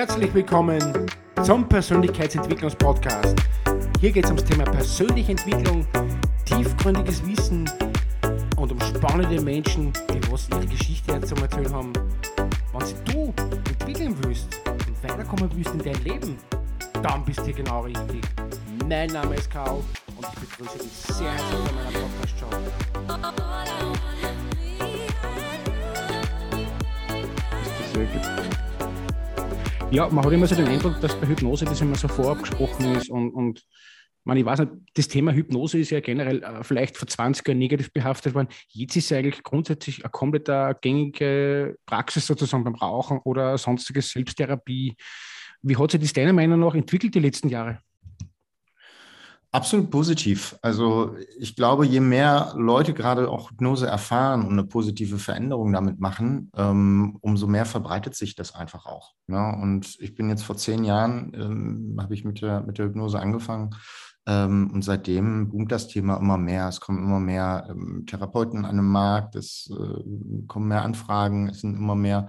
Herzlich willkommen zum Persönlichkeitsentwicklungspodcast. Hier geht es ums Thema persönliche Entwicklung, tiefgründiges Wissen und um spannende Menschen, die was ihre Geschichte zu erzählen haben. Wenn du entwickeln willst und weiterkommen willst in dein Leben, dann bist du hier genau richtig. Mein Name ist Karl und ich begrüße dich sehr herzlich bei meiner Podcast-Show. Ja, man hat immer so den Eindruck, dass bei Hypnose das immer so vorab gesprochen ist und, und ich weiß nicht, das Thema Hypnose ist ja generell äh, vielleicht vor 20 Jahren negativ behaftet worden. Jetzt ist es eigentlich grundsätzlich eine komplett gängige Praxis sozusagen beim Rauchen oder sonstige Selbsttherapie. Wie hat sich das deiner Meinung nach entwickelt die letzten Jahre? Absolut positiv. Also ich glaube, je mehr Leute gerade auch Hypnose erfahren und eine positive Veränderung damit machen, ähm, umso mehr verbreitet sich das einfach auch. Ne? Und ich bin jetzt vor zehn Jahren, ähm, habe ich mit der, mit der Hypnose angefangen und seitdem boomt das Thema immer mehr. Es kommen immer mehr ähm, Therapeuten an den Markt, es äh, kommen mehr Anfragen, es sind immer mehr,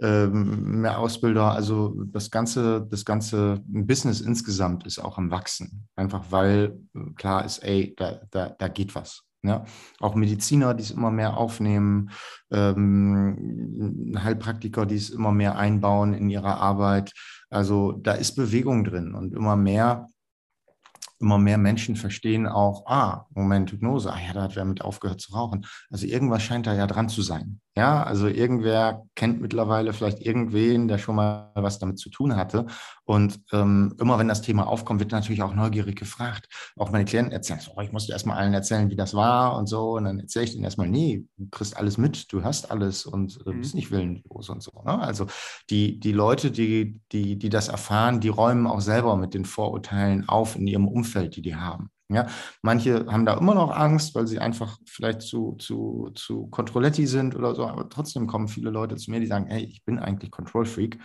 ähm, mehr Ausbilder. Also das ganze, das ganze Business insgesamt ist auch am Wachsen. Einfach weil äh, klar ist, ey, da, da, da geht was. Ja, auch Mediziner, die es immer mehr aufnehmen, ähm, Heilpraktiker, die es immer mehr einbauen in ihre Arbeit. Also da ist Bewegung drin und immer mehr immer mehr Menschen verstehen auch, ah, Moment, Hypnose, ah ja, da hat wer mit aufgehört zu rauchen. Also irgendwas scheint da ja dran zu sein. Ja, also irgendwer kennt mittlerweile vielleicht irgendwen, der schon mal was damit zu tun hatte. Und ähm, immer wenn das Thema aufkommt, wird natürlich auch neugierig gefragt. Auch meine Klienten erzählen, oh, ich musste erstmal allen erzählen, wie das war und so. Und dann erzähle ich denen erstmal, nee, du kriegst alles mit, du hast alles und äh, bist mhm. nicht willenlos und so. Ne? Also die, die Leute, die, die, die das erfahren, die räumen auch selber mit den Vorurteilen auf in ihrem Umfeld, die die haben. Ja, manche haben da immer noch Angst, weil sie einfach vielleicht zu, zu, zu Controletti sind oder so, aber trotzdem kommen viele Leute zu mir, die sagen, hey, ich bin eigentlich Control Freak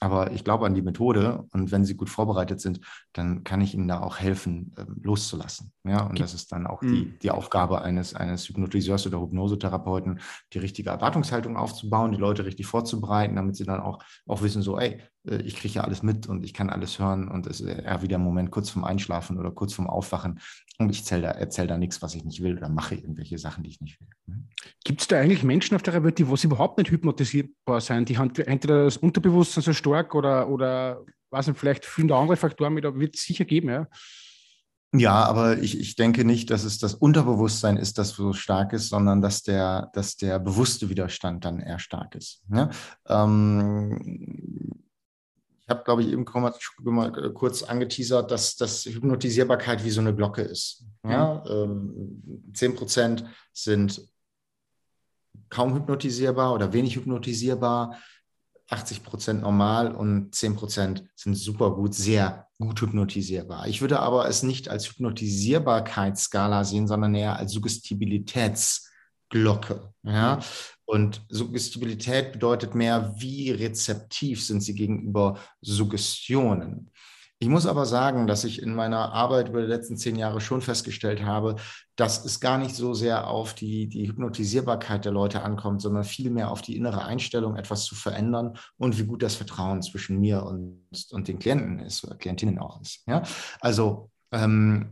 aber ich glaube an die Methode und wenn sie gut vorbereitet sind, dann kann ich ihnen da auch helfen, ähm, loszulassen. Ja, und das ist dann auch die, mhm. die Aufgabe eines, eines Hypnotiseurs oder Hypnosetherapeuten, die richtige Erwartungshaltung aufzubauen, die Leute richtig vorzubereiten, damit sie dann auch, auch wissen, so, ey, ich kriege ja alles mit und ich kann alles hören und es ist eher wieder ein Moment kurz vorm Einschlafen oder kurz vorm Aufwachen und ich erzähle da, erzähl da nichts, was ich nicht will oder mache irgendwelche Sachen, die ich nicht will. Mhm. Gibt es da eigentlich Menschen auf der Welt, die was überhaupt nicht hypnotisierbar sind? Die haben entweder das Unterbewusstsein so stark oder, oder was vielleicht viele andere Faktoren mit, aber wird es sicher geben, ja. Ja, aber ich, ich denke nicht, dass es das Unterbewusstsein ist, das so stark ist, sondern dass der, dass der bewusste Widerstand dann eher stark ist. Ja? Ähm, ich habe, glaube ich, eben mal äh, kurz angeteasert, dass, dass Hypnotisierbarkeit wie so eine Glocke ist. Mhm. Ja? Ähm, 10 Prozent sind kaum hypnotisierbar oder wenig hypnotisierbar, 80 Prozent normal und 10 Prozent sind super gut, sehr gut hypnotisierbar. Ich würde aber es nicht als Hypnotisierbarkeitsskala sehen, sondern eher als Suggestibilitätsglocke. Ja? Mhm. Und Suggestibilität bedeutet mehr, wie rezeptiv sind sie gegenüber Suggestionen. Ich muss aber sagen, dass ich in meiner Arbeit über die letzten zehn Jahre schon festgestellt habe, dass es gar nicht so sehr auf die, die Hypnotisierbarkeit der Leute ankommt, sondern vielmehr auf die innere Einstellung, etwas zu verändern und wie gut das Vertrauen zwischen mir und, und den Klienten ist oder Klientinnen auch ist. Ja? Also ähm,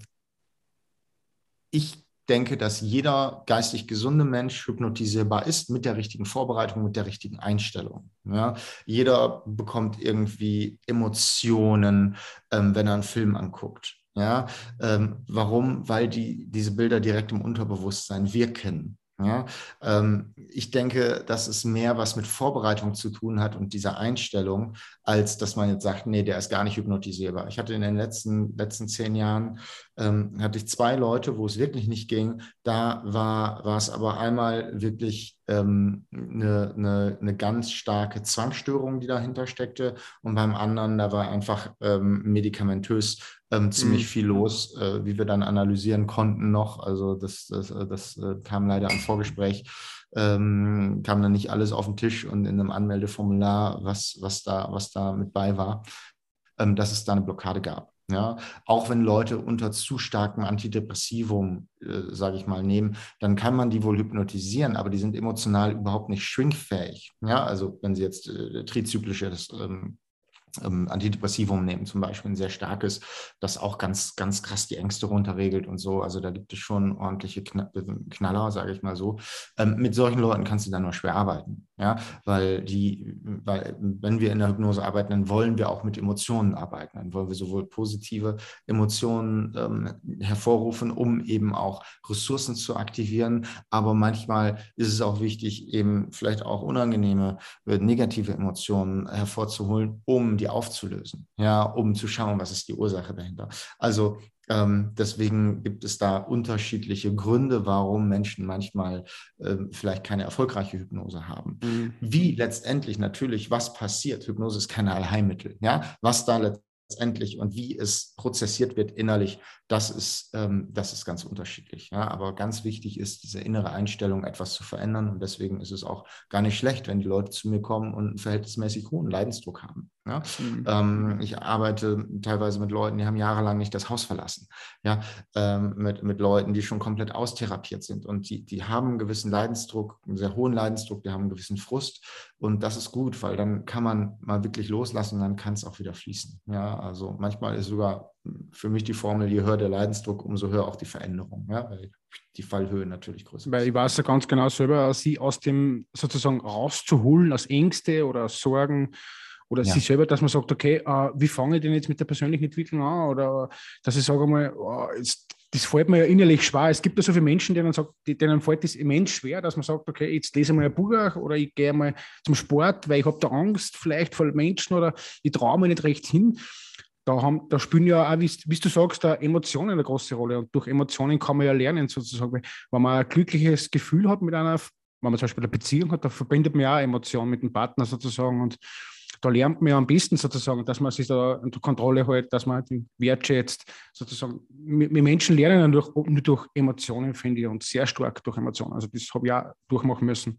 ich denke, dass jeder geistig gesunde Mensch hypnotisierbar ist mit der richtigen Vorbereitung, mit der richtigen Einstellung. Ja? Jeder bekommt irgendwie Emotionen, ähm, wenn er einen Film anguckt. Ja? Ähm, warum? Weil die, diese Bilder direkt im Unterbewusstsein wirken. Ja, ähm, ich denke, dass es mehr was mit Vorbereitung zu tun hat und dieser Einstellung, als dass man jetzt sagt, nee, der ist gar nicht hypnotisierbar. Ich hatte in den letzten, letzten zehn Jahren, ähm, hatte ich zwei Leute, wo es wirklich nicht ging. Da war, war es aber einmal wirklich ähm, eine, eine, eine ganz starke Zwangsstörung, die dahinter steckte. Und beim anderen, da war einfach ähm, medikamentös ähm, ziemlich mhm. viel los, äh, wie wir dann analysieren konnten noch. Also das, das, äh, das äh, kam leider am Vorgespräch, ähm, kam dann nicht alles auf den Tisch und in einem Anmeldeformular, was, was, da, was da mit bei war, ähm, dass es da eine Blockade gab. Ja, auch wenn Leute unter zu starkem Antidepressivum, äh, sage ich mal, nehmen, dann kann man die wohl hypnotisieren, aber die sind emotional überhaupt nicht schwingfähig. Ja, also wenn sie jetzt äh, trizyklisches ähm, ähm, Antidepressivum nehmen, zum Beispiel ein sehr starkes, das auch ganz, ganz krass die Ängste runterregelt und so. Also da gibt es schon ordentliche Knaller, sage ich mal so. Ähm, mit solchen Leuten kannst du dann nur schwer arbeiten, ja, weil die, weil wenn wir in der Hypnose arbeiten, dann wollen wir auch mit Emotionen arbeiten, dann wollen wir sowohl positive Emotionen ähm, hervorrufen, um eben auch Ressourcen zu aktivieren, aber manchmal ist es auch wichtig, eben vielleicht auch unangenehme, äh, negative Emotionen hervorzuholen, um die die aufzulösen, ja, um zu schauen, was ist die Ursache dahinter. Also ähm, deswegen gibt es da unterschiedliche Gründe, warum Menschen manchmal äh, vielleicht keine erfolgreiche Hypnose haben. Mhm. Wie letztendlich natürlich, was passiert? Hypnose ist kein Allheilmittel. Ja, was da letztendlich letztendlich und wie es prozessiert wird innerlich, das ist, ähm, das ist ganz unterschiedlich. Ja? Aber ganz wichtig ist, diese innere Einstellung etwas zu verändern. Und deswegen ist es auch gar nicht schlecht, wenn die Leute zu mir kommen und einen verhältnismäßig hohen Leidensdruck haben. Ja? Mhm. Ähm, ich arbeite teilweise mit Leuten, die haben jahrelang nicht das Haus verlassen. Ja? Ähm, mit, mit Leuten, die schon komplett austherapiert sind. Und die, die haben einen gewissen Leidensdruck, einen sehr hohen Leidensdruck, die haben einen gewissen Frust. Und das ist gut, weil dann kann man mal wirklich loslassen und dann kann es auch wieder fließen. Ja, also manchmal ist sogar für mich die Formel, je höher der Leidensdruck, umso höher auch die Veränderung, ja, weil die Fallhöhe natürlich größer ist. Weil ich weiß ja ganz genau selber, sie aus dem sozusagen rauszuholen, aus Ängste oder aus Sorgen oder ja. sie selber, dass man sagt, okay, uh, wie fange ich denn jetzt mit der persönlichen Entwicklung an? Oder dass ich sage mal, oh, jetzt das fällt mir ja innerlich schwer. Es gibt ja so viele Menschen, denen, sagt, denen fällt das immens schwer, dass man sagt, okay, jetzt lese ich mal ein Buch oder ich gehe mal zum Sport, weil ich habe da Angst vielleicht vor Menschen oder ich traue mir nicht recht hin. Da, haben, da spielen ja auch, wie, wie du sagst, da Emotionen eine große Rolle. Und durch Emotionen kann man ja lernen, sozusagen. Wenn man ein glückliches Gefühl hat mit einer, wenn man zum Beispiel eine Beziehung hat, da verbindet man ja auch Emotionen mit dem Partner sozusagen. Und da lernt man ja am besten sozusagen, dass man sich da unter Kontrolle hält, dass man die wertschätzt. Sozusagen, wir Menschen lernen ja durch, nur durch Emotionen, finde ich, und sehr stark durch Emotionen. Also das habe ich auch durchmachen müssen.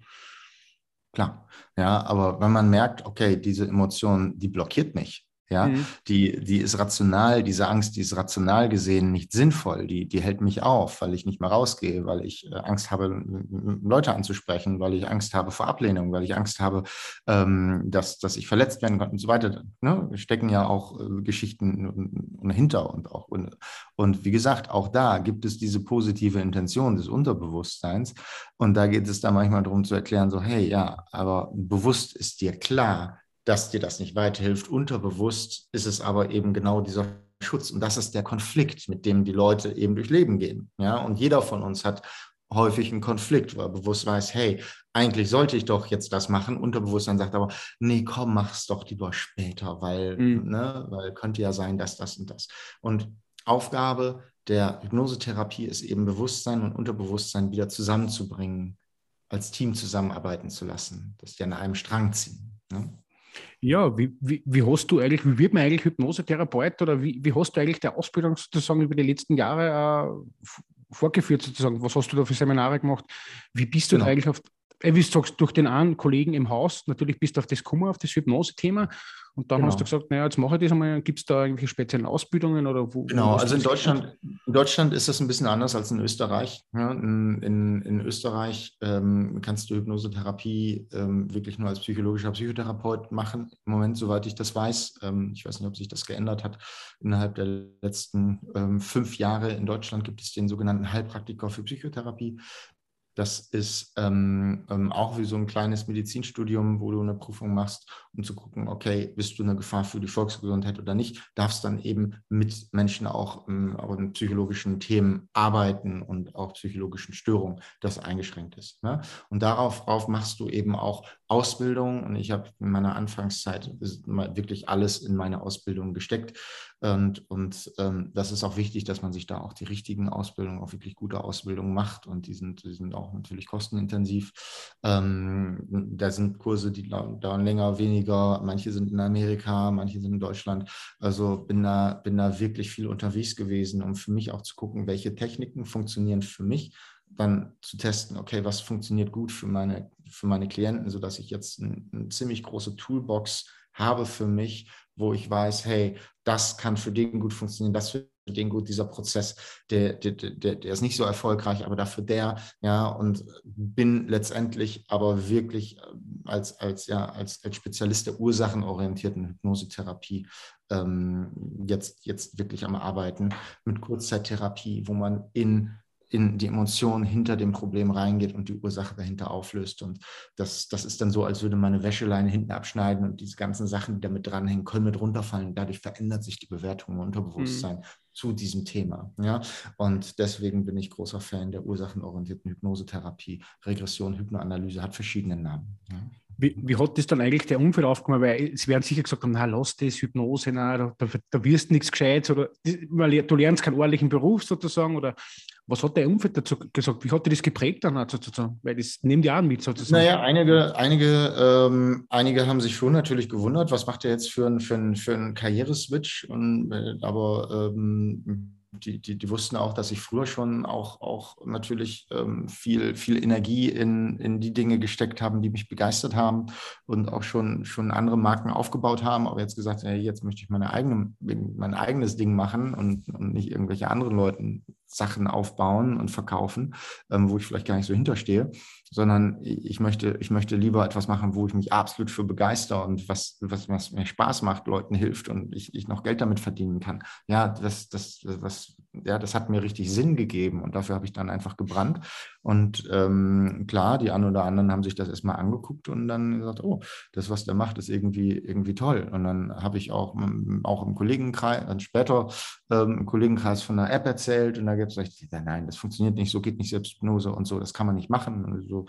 Klar, ja, aber wenn man merkt, okay, diese Emotion, die blockiert mich, ja, mhm. die, die ist rational, diese Angst, die ist rational gesehen nicht sinnvoll. Die, die hält mich auf, weil ich nicht mehr rausgehe, weil ich äh, Angst habe, Leute anzusprechen, weil ich Angst habe vor Ablehnung, weil ich Angst habe, ähm, dass, dass ich verletzt werden kann und so weiter. Ne? Stecken ja auch äh, Geschichten hinter und auch. Und, und wie gesagt, auch da gibt es diese positive Intention des Unterbewusstseins. Und da geht es dann manchmal darum zu erklären, so, hey, ja, aber bewusst ist dir klar, dass dir das nicht weiterhilft. Unterbewusst ist es aber eben genau dieser Schutz. Und das ist der Konflikt, mit dem die Leute eben durch Leben gehen. Ja, und jeder von uns hat häufig einen Konflikt, weil er bewusst weiß, hey, eigentlich sollte ich doch jetzt das machen. Unterbewusstsein sagt aber, nee, komm, mach's doch lieber später, weil, mhm. ne, weil könnte ja sein, dass das und das. Und Aufgabe der Hypnosetherapie ist eben Bewusstsein und Unterbewusstsein wieder zusammenzubringen, als Team zusammenarbeiten zu lassen, dass die an einem Strang ziehen. Ne? Ja, wie, wie, wie hast du eigentlich, wie wird man eigentlich Hypnosetherapeut oder wie, wie hast du eigentlich die Ausbildung sozusagen über die letzten Jahre äh, vorgeführt sozusagen? Was hast du da für Seminare gemacht? Wie bist du genau. eigentlich auf, wie du sagst, durch den einen Kollegen im Haus, natürlich bist du auf das Kummer, auf das Hypnose-Thema und dann genau. hast du gesagt, naja, jetzt mache ich das einmal. Gibt es da irgendwelche speziellen Ausbildungen oder wo? Genau, also in Deutschland, in Deutschland ist das ein bisschen anders als in Österreich. Ja, in, in, in, Österreich ähm, kannst du Hypnosetherapie ähm, wirklich nur als psychologischer Psychotherapeut machen. Im Moment, soweit ich das weiß, ähm, ich weiß nicht, ob sich das geändert hat, innerhalb der letzten ähm, fünf Jahre in Deutschland gibt es den sogenannten Heilpraktiker für Psychotherapie. Das ist ähm, ähm, auch wie so ein kleines Medizinstudium, wo du eine Prüfung machst, um zu gucken, okay, bist du eine Gefahr für die Volksgesundheit oder nicht, darfst dann eben mit Menschen auch, ähm, in psychologischen Themen arbeiten und auch psychologischen Störungen, das eingeschränkt ist. Ne? Und darauf, darauf machst du eben auch Ausbildung und ich habe in meiner Anfangszeit wirklich alles in meine Ausbildung gesteckt und, und ähm, das ist auch wichtig, dass man sich da auch die richtigen Ausbildungen, auch wirklich gute Ausbildungen macht. Und die sind, die sind auch natürlich kostenintensiv. Ähm, da sind Kurse, die dauern länger, weniger. Manche sind in Amerika, manche sind in Deutschland. Also bin da, bin da wirklich viel unterwegs gewesen, um für mich auch zu gucken, welche Techniken funktionieren für mich dann zu testen, okay, was funktioniert gut für meine, für meine Klienten, sodass ich jetzt ein, eine ziemlich große Toolbox habe für mich, wo ich weiß, hey, das kann für den gut funktionieren, das für den gut, dieser Prozess, der, der, der, der ist nicht so erfolgreich, aber dafür der, ja, und bin letztendlich aber wirklich als, als, ja, als, als Spezialist der ursachenorientierten Hypnosetherapie ähm, jetzt, jetzt wirklich am Arbeiten mit Kurzzeittherapie, wo man in in die Emotionen hinter dem Problem reingeht und die Ursache dahinter auflöst. Und das, das ist dann so, als würde man eine Wäscheleine hinten abschneiden und diese ganzen Sachen, die damit dranhängen, können mit runterfallen. Dadurch verändert sich die Bewertung im Unterbewusstsein mhm. zu diesem Thema. Ja? Und deswegen bin ich großer Fan der ursachenorientierten Hypnosetherapie. Regression, Hypnoanalyse hat verschiedene Namen. Ja? Wie, wie, hat das dann eigentlich der Umfeld aufgenommen? Weil sie werden sicher gesagt haben, na, lass das, Hypnose, na, da, da wirst du nichts Gescheites oder du lernst keinen ordentlichen Beruf sozusagen oder was hat der Umfeld dazu gesagt? Wie hat dir das geprägt dann sozusagen? Weil das nimmt ja an mit sozusagen. Naja, einige, einige, ähm, einige haben sich schon natürlich gewundert, was macht er jetzt für einen für für ein Karriereswitch? Und, äh, aber ähm, die, die, die wussten auch, dass ich früher schon auch, auch natürlich ähm, viel, viel Energie in, in die Dinge gesteckt habe, die mich begeistert haben und auch schon, schon andere Marken aufgebaut haben, aber jetzt gesagt, ja, jetzt möchte ich meine eigene, mein eigenes Ding machen und, und nicht irgendwelche anderen Leuten Sachen aufbauen und verkaufen, ähm, wo ich vielleicht gar nicht so hinterstehe, sondern ich möchte, ich möchte lieber etwas machen, wo ich mich absolut für begeister und was, was, was mir Spaß macht, Leuten hilft und ich, ich noch Geld damit verdienen kann. Ja, das, das, was, ja, das hat mir richtig Sinn gegeben und dafür habe ich dann einfach gebrannt. Und ähm, klar, die einen oder anderen haben sich das erstmal angeguckt und dann gesagt, oh, das, was der macht, ist irgendwie, irgendwie toll. Und dann habe ich auch, auch im Kollegenkreis, dann später ähm, im Kollegenkreis von einer App erzählt und da gibt es, nein, das funktioniert nicht, so geht nicht Selbsthypnose und so, das kann man nicht machen. Und so,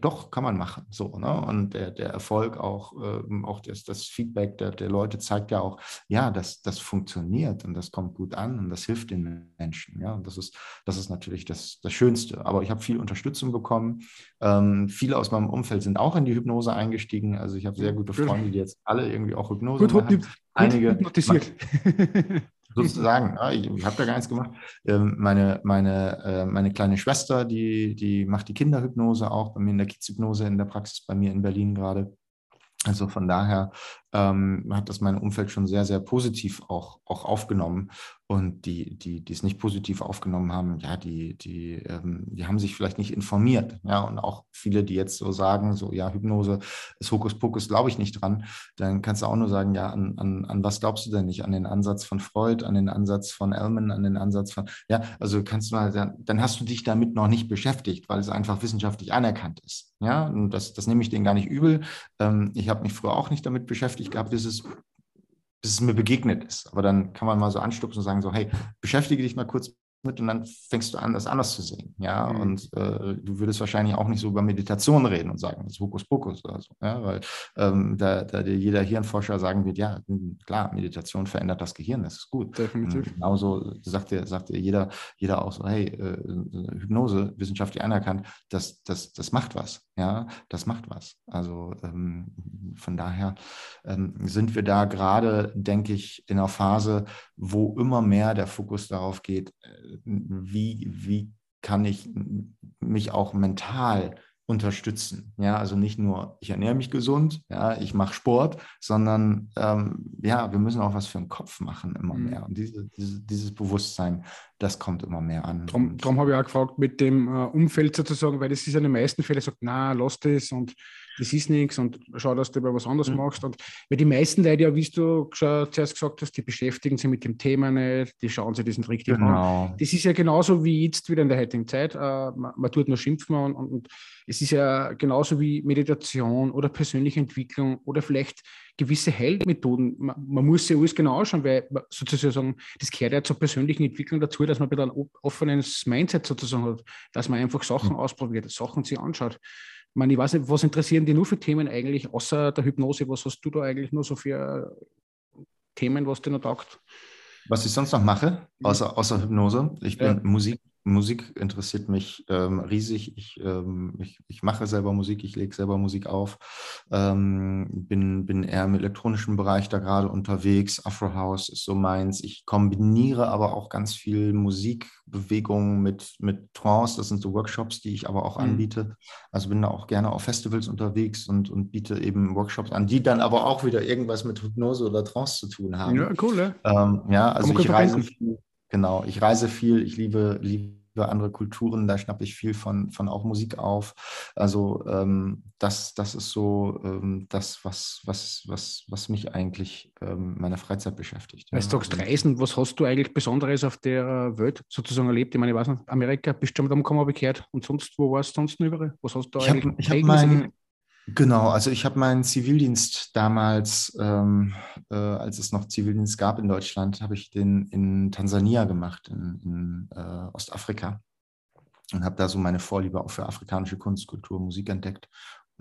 doch, kann man machen. So, ne? Und der, der Erfolg auch, ähm, auch das, das Feedback der, der Leute zeigt ja auch, ja, das, das funktioniert und das kommt gut an und das hilft den Menschen. Ja, und das ist, das ist natürlich das, das Schönste. Aber ich habe viel Unterstützung bekommen. Ähm, viele aus meinem Umfeld sind auch in die Hypnose eingestiegen. Also ich habe sehr gute Freunde, die jetzt alle irgendwie auch Hypnose gut, machen. Gut, Einige hypnotisiert. Sozusagen. Ja, ich, ich habe da gar nichts gemacht. Ähm, meine, meine, äh, meine kleine Schwester, die, die macht die Kinderhypnose auch bei mir in der Kidshypnose in der Praxis bei mir in Berlin gerade. Also von daher ähm, hat das mein Umfeld schon sehr, sehr positiv auch, auch aufgenommen. Und die, die, die es nicht positiv aufgenommen haben, ja, die, die, ähm, die haben sich vielleicht nicht informiert. Ja, und auch viele, die jetzt so sagen, so, ja, Hypnose ist Hokuspokus, glaube ich nicht dran. Dann kannst du auch nur sagen, ja, an, an, an was glaubst du denn nicht? An den Ansatz von Freud, an den Ansatz von Ellman, an den Ansatz von, ja, also kannst du mal, dann, dann hast du dich damit noch nicht beschäftigt, weil es einfach wissenschaftlich anerkannt ist. Ja, und das, das nehme ich denen gar nicht übel. Ähm, ich habe mich früher auch nicht damit beschäftigt gehabt, bis es bis es mir begegnet ist. Aber dann kann man mal so anstupsen und sagen so, hey, beschäftige dich mal kurz mit und dann fängst du an, das anders zu sehen. Ja, mhm. und äh, du würdest wahrscheinlich auch nicht so über Meditation reden und sagen, das ist Hokuspokus oder so. Ja, weil ähm, da, da dir jeder Hirnforscher sagen wird, ja, klar, Meditation verändert das Gehirn, das ist gut. Definitiv. Und genauso sagt dir, sagt dir jeder, jeder auch so, hey, äh, Hypnose, wissenschaftlich anerkannt, das, das, das macht was. Ja, das macht was. Also ähm, von daher ähm, sind wir da gerade, denke ich, in einer Phase, wo immer mehr der Fokus darauf geht, äh, wie, wie kann ich mich auch mental unterstützen. Ja, also nicht nur, ich ernähre mich gesund, ja, ich mache Sport, sondern ähm, ja, wir müssen auch was für den Kopf machen immer mhm. mehr. Und diese, diese, dieses Bewusstsein, das kommt immer mehr an. Darum, darum habe ich auch gefragt mit dem äh, Umfeld sozusagen, weil das ist ja in den meisten Fällen sagt, na, lass das und das ist nichts und schau, dass du über was anderes mhm. machst. Und weil die meisten Leute ja, wie du zuerst gesagt hast, die beschäftigen sich mit dem Thema nicht, die schauen sich das nicht richtig genau. an. Das ist ja genauso wie jetzt wieder in der heutigen Zeit. Äh, man, man, tut nur schimpfen und, und, und es ist ja genauso wie Meditation oder persönliche Entwicklung oder vielleicht gewisse Heilmethoden. Man, man muss sich alles genau anschauen, weil sozusagen das gehört ja zur persönlichen Entwicklung dazu, dass man ein ein offenes Mindset sozusagen hat, dass man einfach Sachen mhm. ausprobiert, Sachen sich anschaut. Ich, meine, ich weiß nicht, was interessieren die nur für Themen eigentlich, außer der Hypnose? Was hast du da eigentlich nur so für Themen, was dir noch taugt? Was ich sonst noch mache, außer, außer Hypnose, ich bin ja. Musik, Musik interessiert mich ähm, riesig. Ich, ähm, ich, ich, mache selber Musik, ich lege selber Musik auf. Ähm, bin, bin eher im elektronischen Bereich da gerade unterwegs. Afro House ist so meins. Ich kombiniere aber auch ganz viel Musikbewegung mit, mit Trance. Das sind so Workshops, die ich aber auch mhm. anbiete. Also bin da auch gerne auf Festivals unterwegs und, und biete eben Workshops an, die dann aber auch wieder irgendwas mit Hypnose oder Trance zu tun haben. Ja, cool. Ja, ähm, ja also ich reise viel Genau, ich reise viel, ich liebe, liebe andere Kulturen, da schnappe ich viel von, von auch Musik auf. Also ähm, das, das ist so ähm, das, was, was, was, was mich eigentlich ähm, meiner Freizeit beschäftigt. Ja. Weißt du sagst Reisen, was hast du eigentlich Besonderes auf der Welt sozusagen erlebt? Ich meine, ich weiß nicht, Amerika, bist du schon mal umgekommen, habe ich gehört. Und sonst, wo warst du sonst noch überall? Was hast du ich eigentlich? Hab, ich habe mein, Genau, also ich habe meinen Zivildienst damals, ähm, äh, als es noch Zivildienst gab in Deutschland, habe ich den in Tansania gemacht, in, in äh, Ostafrika. Und habe da so meine Vorliebe auch für afrikanische Kunst, Kultur, Musik entdeckt.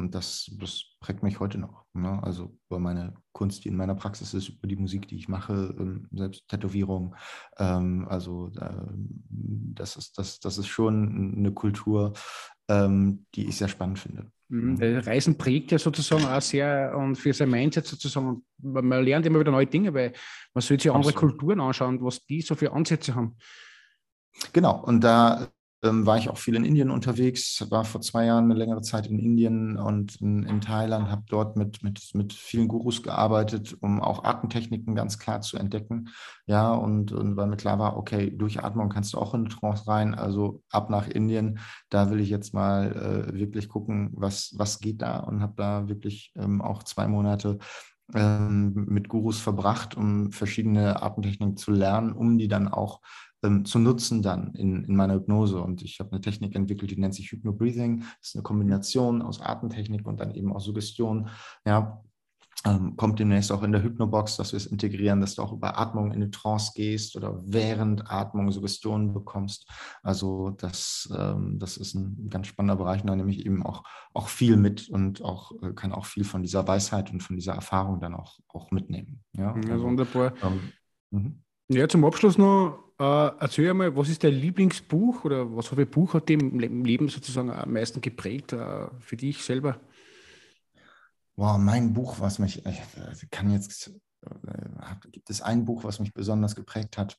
Und das, das prägt mich heute noch. Ne? Also über meine Kunst, die in meiner Praxis ist, über die Musik, die ich mache, ähm, selbst Tätowierung. Ähm, also äh, das, ist, das, das ist schon eine Kultur, ähm, die ich sehr spannend finde. Mhm. Reisen prägt ja sozusagen auch sehr und für sein Mindset sozusagen. Man lernt immer wieder neue Dinge, weil man sollte sich andere Kulturen anschauen, was die so für Ansätze haben. Genau, und da ähm, war ich auch viel in Indien unterwegs, war vor zwei Jahren eine längere Zeit in Indien und in, in Thailand, habe dort mit, mit, mit vielen Gurus gearbeitet, um auch Atemtechniken ganz klar zu entdecken. Ja, und, und weil mir klar war, okay, durch Atmung kannst du auch in eine Trance rein, also ab nach Indien, da will ich jetzt mal äh, wirklich gucken, was, was geht da und habe da wirklich ähm, auch zwei Monate ähm, mit Gurus verbracht, um verschiedene Atemtechniken zu lernen, um die dann auch ähm, zu nutzen dann in, in meiner Hypnose. Und ich habe eine Technik entwickelt, die nennt sich Hypnobreathing. Das ist eine Kombination aus Atemtechnik und dann eben auch Suggestion. Ja, ähm, kommt demnächst auch in der Hypnobox, dass wir es integrieren, dass du auch über Atmung in eine Trance gehst oder während Atmung Suggestionen bekommst. Also das, ähm, das ist ein ganz spannender Bereich, da nehme ich eben auch, auch viel mit und auch äh, kann auch viel von dieser Weisheit und von dieser Erfahrung dann auch, auch mitnehmen. Ja, ja also, wunderbar. Ähm, ja, zum Abschluss noch äh, erzähl einmal, was ist dein Lieblingsbuch oder was für ein Buch hat dich im Leben sozusagen am meisten geprägt äh, für dich selber? Wow, mein Buch, was mich, ich äh, kann jetzt, äh, gibt es ein Buch, was mich besonders geprägt hat?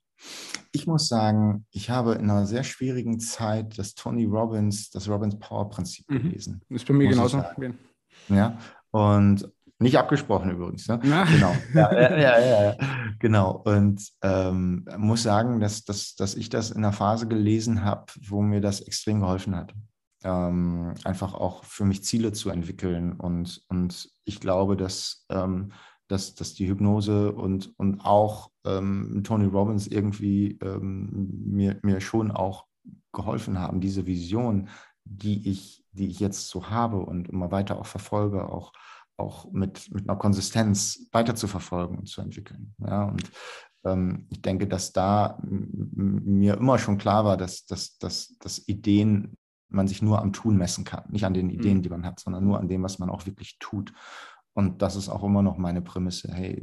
Ich muss sagen, ich habe in einer sehr schwierigen Zeit das Tony Robbins, das Robbins Power Prinzip mhm. gelesen. Das ist bei mir genauso. Ja, und nicht abgesprochen übrigens. Ne? Genau. Ja, ja, ja, ja, genau. Und ähm, muss sagen, dass, dass, dass ich das in einer Phase gelesen habe, wo mir das extrem geholfen hat. Ähm, einfach auch für mich Ziele zu entwickeln. Und, und ich glaube, dass, ähm, dass, dass die Hypnose und, und auch ähm, Tony Robbins irgendwie ähm, mir, mir schon auch geholfen haben, diese Vision, die ich, die ich jetzt so habe und immer weiter auch verfolge, auch auch mit, mit einer Konsistenz weiter zu verfolgen und zu entwickeln. Ja, und ähm, ich denke, dass da mir immer schon klar war, dass, dass, dass, dass Ideen man sich nur am Tun messen kann. Nicht an den Ideen, mhm. die man hat, sondern nur an dem, was man auch wirklich tut. Und das ist auch immer noch meine Prämisse. Hey,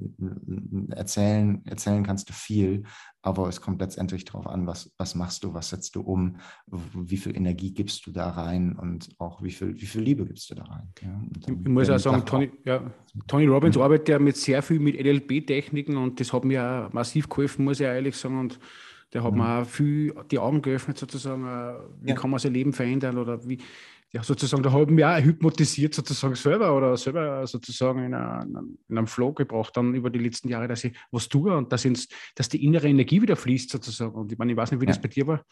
erzählen, erzählen kannst du viel, aber es kommt letztendlich darauf an, was, was machst du, was setzt du um, wie viel Energie gibst du da rein und auch wie viel, wie viel Liebe gibst du da rein. Ja, ich muss auch sagen, Tony, ja, Tony Robbins mhm. arbeitet ja mit sehr viel mit LLB-Techniken und das hat mir massiv geholfen, muss ich ehrlich sagen. Und der hat mhm. mir auch viel die Augen geöffnet, sozusagen, wie ja. kann man sein Leben verändern oder wie, ja, sozusagen, da haben wir auch hypnotisiert sozusagen selber oder selber sozusagen in, einem, in einem Flow gebracht, dann über die letzten Jahre, dass ich was tue und dass, ins, dass die innere Energie wieder fließt sozusagen. Und ich meine, ich weiß nicht, wie ja. das bei dir war.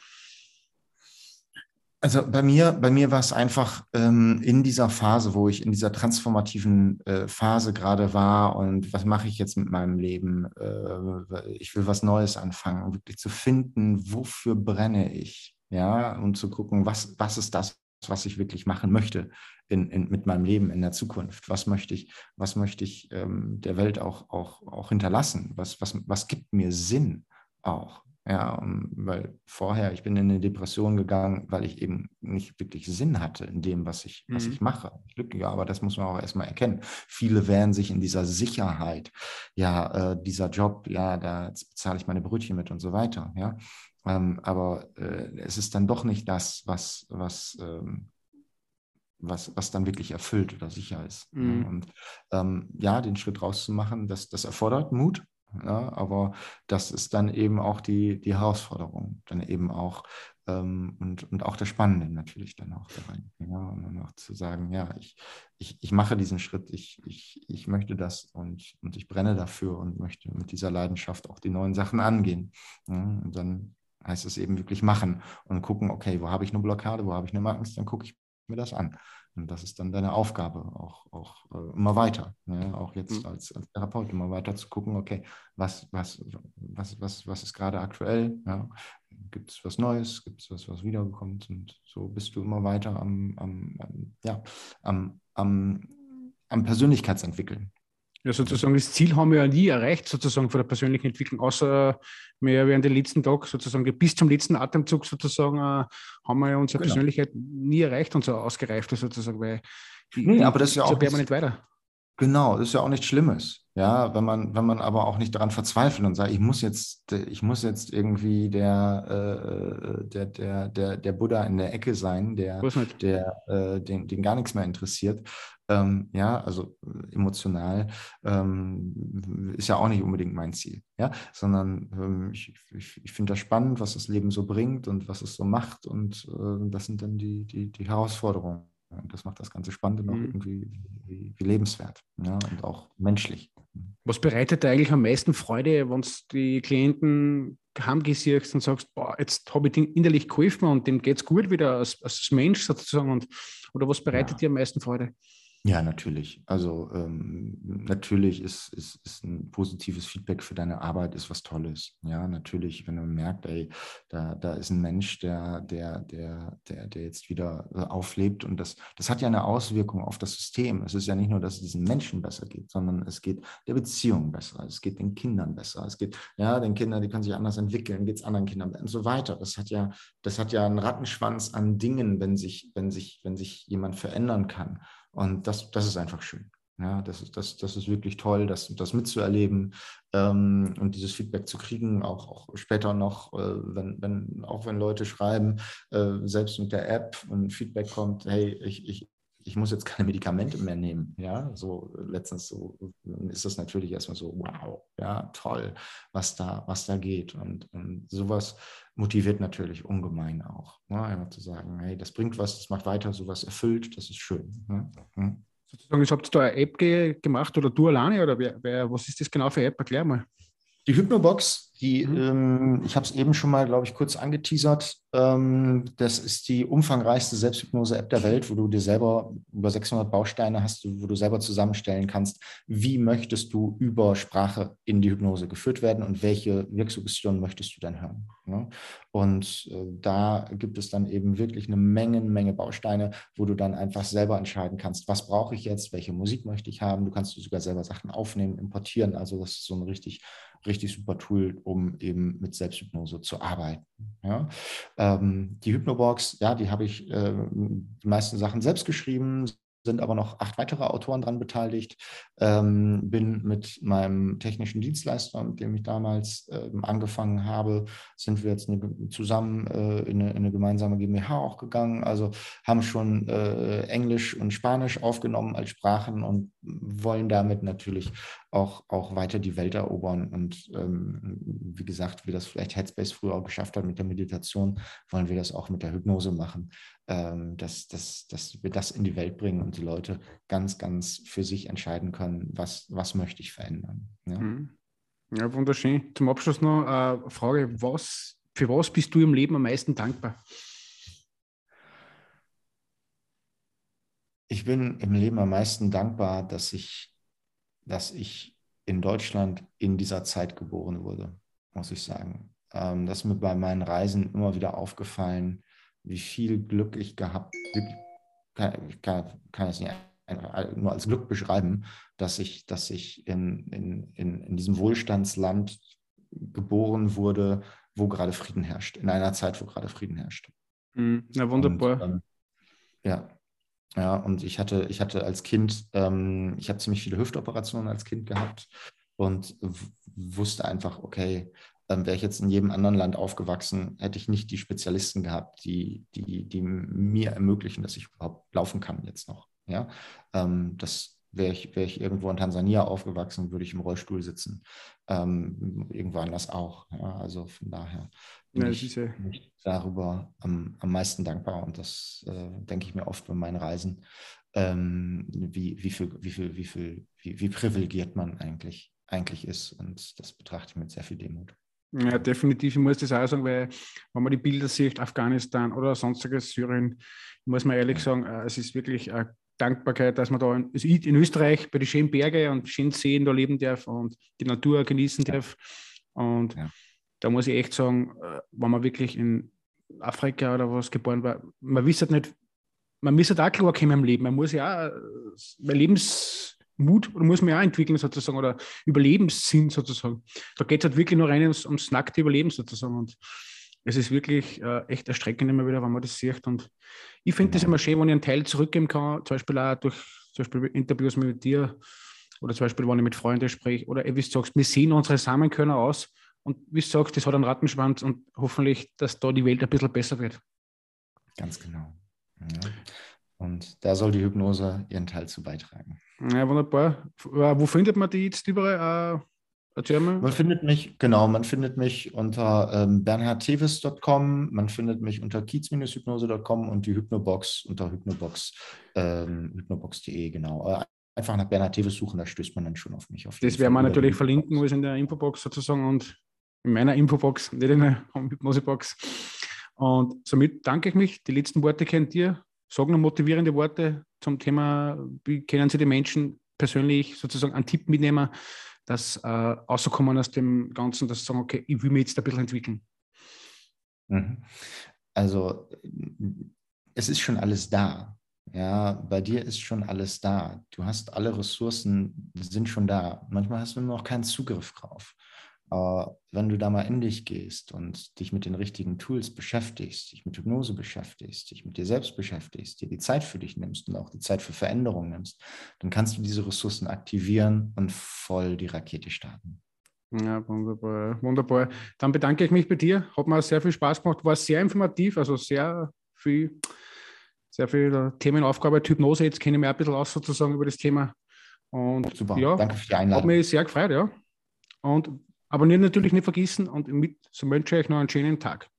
Also bei mir, bei mir war es einfach ähm, in dieser Phase, wo ich in dieser transformativen äh, Phase gerade war und was mache ich jetzt mit meinem Leben? Äh, ich will was Neues anfangen, wirklich zu finden, wofür brenne ich? Ja, und zu gucken, was, was ist das, was ich wirklich machen möchte in, in, mit meinem Leben in der Zukunft. Was möchte ich, was möchte ich ähm, der Welt auch, auch, auch hinterlassen? Was, was, was gibt mir Sinn auch? Ja, weil vorher, ich bin in eine Depression gegangen, weil ich eben nicht wirklich Sinn hatte in dem, was ich, mhm. was ich mache. Ja, aber das muss man auch erstmal erkennen. Viele wären sich in dieser Sicherheit, ja, äh, dieser Job, ja, da bezahle ich meine Brötchen mit und so weiter, ja. Ähm, aber äh, es ist dann doch nicht das, was, was, ähm, was, was dann wirklich erfüllt oder sicher ist. Ne? Mhm. Und ähm, ja, den Schritt rauszumachen, das, das erfordert Mut. Ja, aber das ist dann eben auch die, die Herausforderung, dann eben auch ähm, und, und auch das Spannende natürlich dann auch da rein. Ja, und dann auch zu sagen, ja, ich, ich, ich mache diesen Schritt, ich, ich, ich möchte das und, und ich brenne dafür und möchte mit dieser Leidenschaft auch die neuen Sachen angehen. Ja, und dann heißt es eben wirklich machen und gucken, okay, wo habe ich eine Blockade, wo habe ich eine Angst, dann gucke ich mir das an. Und das ist dann deine Aufgabe, auch, auch äh, immer weiter, ne? auch jetzt mhm. als, als, Therapeut immer weiter zu gucken, okay, was, was, was, was, was ist gerade aktuell? Ja? Gibt es was Neues? Gibt es was, was wiederbekommt? Und so bist du immer weiter am, am, am ja, am, am, am Persönlichkeitsentwickeln. Ja, sozusagen das Ziel haben wir ja nie erreicht, sozusagen von der persönlichen Entwicklung, außer wir während den letzten Tag sozusagen bis zum letzten Atemzug sozusagen äh, haben wir ja unsere genau. Persönlichkeit nie erreicht und so ausgereift sozusagen, weil nee, aber das ist ja auch so permanent weiter. Genau, das ist ja auch nichts Schlimmes. Ja, wenn man, wenn man aber auch nicht daran verzweifelt und sagt, ich muss jetzt, ich muss jetzt irgendwie der, äh, der, der, der, der Buddha in der Ecke sein, der, der äh, den, den gar nichts mehr interessiert. Ähm, ja, also emotional ähm, ist ja auch nicht unbedingt mein Ziel. Ja, sondern ähm, ich, ich, ich finde das spannend, was das Leben so bringt und was es so macht. Und äh, das sind dann die, die, die Herausforderungen. Und das macht das Ganze spannend und auch mhm. irgendwie wie, wie lebenswert ja, und auch menschlich. Was bereitet dir eigentlich am meisten Freude, wenn du die Klienten heimgesiehst und sagst, boah, jetzt habe ich den innerlich geholfen und dem geht es gut wieder als, als Mensch sozusagen? Und, oder was bereitet ja. dir am meisten Freude? Ja, natürlich. Also ähm, natürlich ist, ist, ist ein positives Feedback für deine Arbeit ist was Tolles. Ja, natürlich, wenn man merkt, ey, da, da ist ein Mensch, der, der, der, der, der jetzt wieder äh, auflebt und das, das hat ja eine Auswirkung auf das System. Es ist ja nicht nur, dass es diesen Menschen besser geht, sondern es geht der Beziehung besser, es geht den Kindern besser, es geht, ja, den Kindern, die können sich anders entwickeln, geht es anderen Kindern und so weiter. Das hat ja, das hat ja einen Rattenschwanz an Dingen, wenn sich, wenn sich, wenn sich jemand verändern kann. Und das, das ist einfach schön. Ja, das ist, das, das ist wirklich toll, das, das mitzuerleben ähm, und dieses Feedback zu kriegen, auch, auch später noch, äh, wenn, wenn, auch wenn Leute schreiben, äh, selbst mit der App und Feedback kommt, hey, ich, ich, ich muss jetzt keine Medikamente mehr nehmen. Ja, so letztens so ist das natürlich erstmal so, wow, ja, toll, was da, was da geht. Und, und sowas motiviert natürlich ungemein auch. Ne? Einfach zu sagen, hey, das bringt was, das macht weiter, sowas erfüllt, das ist schön. Ne? Hm. Sozusagen, ich habt da eine App gemacht oder du alleine oder wer, wer, was ist das genau für eine App? Erklär mal. Die Hypnobox, die, mhm. ähm, ich habe es eben schon mal, glaube ich, kurz angeteasert. Ähm, das ist die umfangreichste Selbsthypnose-App der Welt, wo du dir selber über 600 Bausteine hast, wo du selber zusammenstellen kannst, wie möchtest du über Sprache in die Hypnose geführt werden und welche Wirksuggestion möchtest du dann hören. Ne? Und äh, da gibt es dann eben wirklich eine Menge, Menge Bausteine, wo du dann einfach selber entscheiden kannst, was brauche ich jetzt, welche Musik möchte ich haben. Du kannst sogar selber Sachen aufnehmen, importieren. Also das ist so ein richtig richtig super Tool, um eben mit Selbsthypnose zu arbeiten. Ja. Ähm, die Hypnobox, ja, die habe ich äh, die meisten Sachen selbst geschrieben, sind aber noch acht weitere Autoren daran beteiligt. Ähm, bin mit meinem technischen Dienstleister, mit dem ich damals ähm, angefangen habe, sind wir jetzt eine, zusammen äh, in, eine, in, eine, gemeinsame GmbH auch gegangen. Also haben schon äh, Englisch und Spanisch aufgenommen als Sprachen und wollen damit natürlich auch, auch weiter die Welt erobern. Und ähm, wie gesagt, wie das vielleicht Headspace früher auch geschafft hat mit der Meditation, wollen wir das auch mit der Hypnose machen, ähm, dass, dass, dass wir das in die Welt bringen und die Leute ganz, ganz für sich entscheiden können, was, was möchte ich verändern. Ja? Mhm. ja, wunderschön. Zum Abschluss noch eine Frage, was, für was bist du im Leben am meisten dankbar? Ich bin im Leben am meisten dankbar, dass ich dass ich in Deutschland in dieser Zeit geboren wurde, muss ich sagen. Ähm, das ist mir bei meinen Reisen immer wieder aufgefallen, wie viel Glück ich gehabt habe. Ich kann, kann es nicht nur als Glück beschreiben, dass ich, dass ich in, in, in, in diesem Wohlstandsland geboren wurde, wo gerade Frieden herrscht, in einer Zeit, wo gerade Frieden herrscht. Hm, ja, wunderbar. Und, ähm, ja, ja, und ich hatte, ich hatte als Kind, ähm, ich habe ziemlich viele Hüftoperationen als Kind gehabt und wusste einfach, okay, ähm, wäre ich jetzt in jedem anderen Land aufgewachsen, hätte ich nicht die Spezialisten gehabt, die, die, die mir ermöglichen, dass ich überhaupt laufen kann jetzt noch. Ja, ähm, das wäre ich, wär ich irgendwo in Tansania aufgewachsen, würde ich im Rollstuhl sitzen. Ähm, irgendwo anders auch. Ja, also von daher bin ja, ich, bin ich darüber am, am meisten dankbar und das äh, denke ich mir oft bei meinen Reisen, ähm, wie, wie, viel, wie, viel, wie, viel, wie, wie privilegiert man eigentlich, eigentlich ist und das betrachte ich mit sehr viel Demut. Ja, definitiv. Ich muss das auch sagen, weil wenn man die Bilder sieht, Afghanistan oder sonstiges Syrien, muss man ehrlich sagen, äh, es ist wirklich eine Dankbarkeit, dass man da in, in Österreich bei den schönen Bergen und schönen Seen da leben darf und die Natur genießen darf. Und ja. da muss ich echt sagen, äh, wenn man wirklich in Afrika oder was geboren war, man wisst nicht, man muss halt auch klar kommen im Leben. Man muss ja auch, äh, Lebens Mut muss man ja auch entwickeln sozusagen oder Überlebenssinn sozusagen. Da geht es halt wirklich nur rein ums, ums nackte Überleben sozusagen. Und es ist wirklich äh, echt erstreckend immer wieder, wenn man das sieht. Und ich finde das immer schön, wenn ich einen Teil zurückgeben kann, zum Beispiel auch durch zum Beispiel Interviews mit dir oder zum Beispiel, wenn ich mit Freunden spreche oder wie du sagst, wir sehen unsere Samenkörner aus und wie du sagst, das hat einen Rattenschwanz und hoffentlich, dass da die Welt ein bisschen besser wird. Ganz genau. Ja. Und da soll die Hypnose ihren Teil zu beitragen. Ja, wunderbar. Wo findet man die jetzt überall? Äh, man findet mich, genau, man findet mich unter ähm, bernhardtevis.com, man findet mich unter kiez-hypnose.com und die Hypnobox unter hypnobox, ähm, hypnobox.de, genau. Äh, einfach nach Bernhard Tevis suchen, da stößt man dann schon auf mich. Auf das werden wir natürlich verlinken, wo es in der Infobox sozusagen und in meiner Infobox, nicht in der Hypnosebox. Und somit danke ich mich. Die letzten Worte kennt ihr. Sagen noch motivierende Worte zum Thema, wie kennen Sie die Menschen persönlich sozusagen einen Tipp mitnehmen, dass äh, rauskommen aus dem Ganzen, dass sagen, okay, ich will mich jetzt ein bisschen entwickeln? Mhm. Also es ist schon alles da. Ja, bei dir ist schon alles da. Du hast alle Ressourcen, sind schon da. Manchmal hast du nur noch keinen Zugriff drauf. Aber wenn du da mal in dich gehst und dich mit den richtigen Tools beschäftigst, dich mit Hypnose beschäftigst, dich mit dir selbst beschäftigst, dir die Zeit für dich nimmst und auch die Zeit für Veränderungen nimmst, dann kannst du diese Ressourcen aktivieren und voll die Rakete starten. Ja, wunderbar, wunderbar. Dann bedanke ich mich bei dir. Hat mir sehr viel Spaß gemacht, war sehr informativ, also sehr viel, sehr viel Themenaufgabe. Hypnose, jetzt kenne ich mich auch ein bisschen aus sozusagen über das Thema. Und Super, ja, danke für die Einladung. Hat mich sehr gefreut, ja. Und Abonnieren natürlich nicht vergessen und mit so wünsche ich euch noch einen schönen Tag.